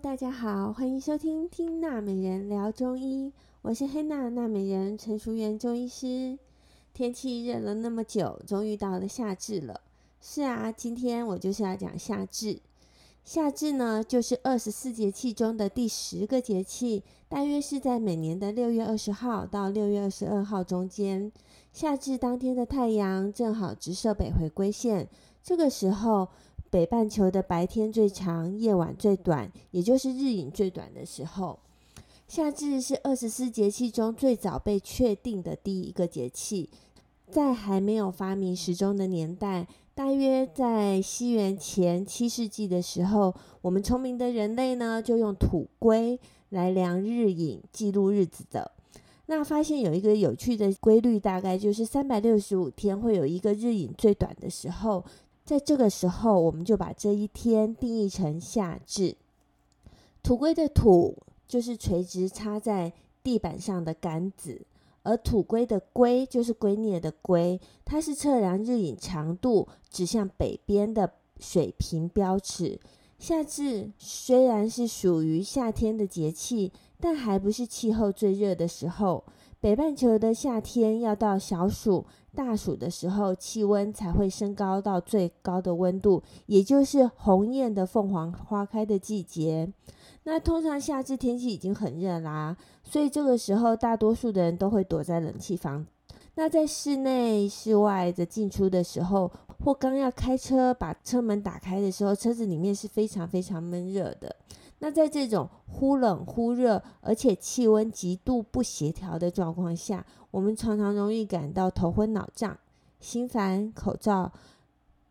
大家好，欢迎收听《听娜美人聊中医》，我是黑娜娜美人陈淑媛中医师。天气热了那么久，终于到了夏至了。是啊，今天我就是要讲夏至。夏至呢，就是二十四节气中的第十个节气，大约是在每年的六月二十号到六月二十二号中间。夏至当天的太阳正好直射北回归线，这个时候，北半球的白天最长，夜晚最短，也就是日影最短的时候。夏至是二十四节气中最早被确定的第一个节气，在还没有发明时钟的年代，大约在西元前七世纪的时候，我们聪明的人类呢，就用土圭来量日影，记录日子的。那发现有一个有趣的规律，大概就是三百六十五天会有一个日影最短的时候。在这个时候，我们就把这一天定义成夏至。土圭的土就是垂直插在地板上的杆子，而土圭的圭就是圭臬的圭，它是测量日影长度指向北边的水平标尺。夏至虽然是属于夏天的节气，但还不是气候最热的时候。北半球的夏天要到小暑、大暑的时候，气温才会升高到最高的温度，也就是鸿雁的凤凰花开的季节。那通常夏至天气已经很热啦，所以这个时候大多数的人都会躲在冷气房。那在室内、室外的进出的时候，或刚要开车把车门打开的时候，车子里面是非常非常闷热的。那在这种忽冷忽热，而且气温极度不协调的状况下，我们常常容易感到头昏脑胀、心烦、口燥、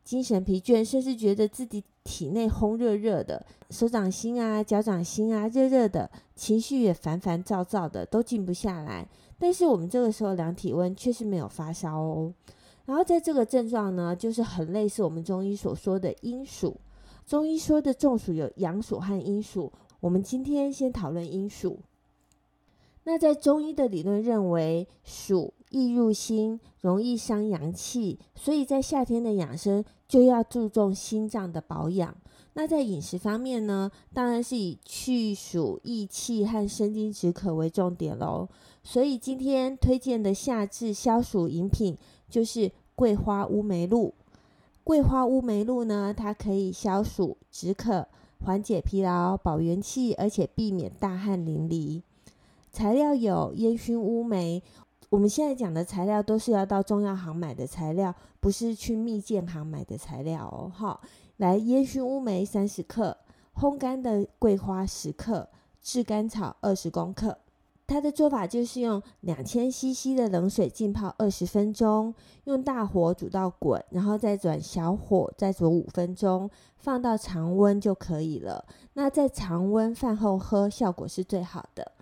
精神疲倦，甚至觉得自己体内烘热热的，手掌心啊、脚掌心啊热热的，情绪也烦烦躁躁的，都静不下来。但是我们这个时候量体温却是没有发烧哦。然后在这个症状呢，就是很类似我们中医所说的阴暑。中医说的中暑有阳暑和阴暑，我们今天先讨论阴暑。那在中医的理论认为，暑易入心，容易伤阳气，所以在夏天的养生就要注重心脏的保养。那在饮食方面呢，当然是以去暑益气和生津止渴为重点喽。所以今天推荐的夏至消暑饮品就是桂花乌梅露。桂花乌梅露呢，它可以消暑止渴、缓解疲劳、保元气，而且避免大汗淋漓。材料有烟熏乌梅，我们现在讲的材料都是要到中药行买的材料，不是去蜜饯行买的材料哦。好，来烟熏乌梅三十克，烘干的桂花十克，炙甘草二十公克。它的做法就是用两千 CC 的冷水浸泡二十分钟，用大火煮到滚，然后再转小火再煮五分钟，放到常温就可以了。那在常温饭后喝，效果是最好的。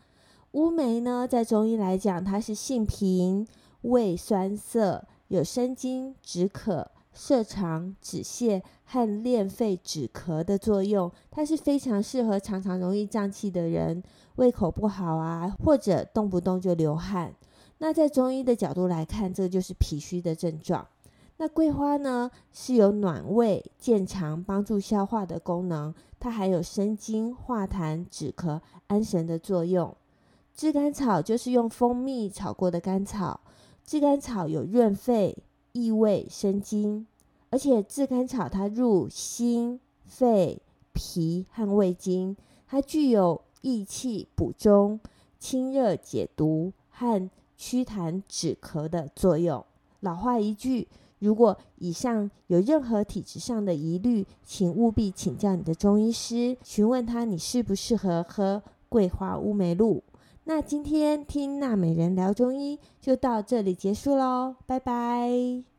乌梅呢，在中医来讲，它是性平、味酸涩，有生津、止渴、涩肠、止泻和练肺止咳的作用。它是非常适合常常容易胀气的人。胃口不好啊，或者动不动就流汗，那在中医的角度来看，这就是脾虚的症状。那桂花呢，是有暖胃、健肠、帮助消化的功能，它还有生津、化痰、止咳、安神的作用。炙甘草就是用蜂蜜炒过的甘草，炙甘草有润肺、益胃、生津，而且炙甘草它入心、肺、脾和胃经，它具有。益气补中、清热解毒和祛痰止咳的作用。老话一句，如果以上有任何体质上的疑虑，请务必请教你的中医师，询问他你适不适合喝桂花乌梅露。那今天听娜美人聊中医就到这里结束喽，拜拜。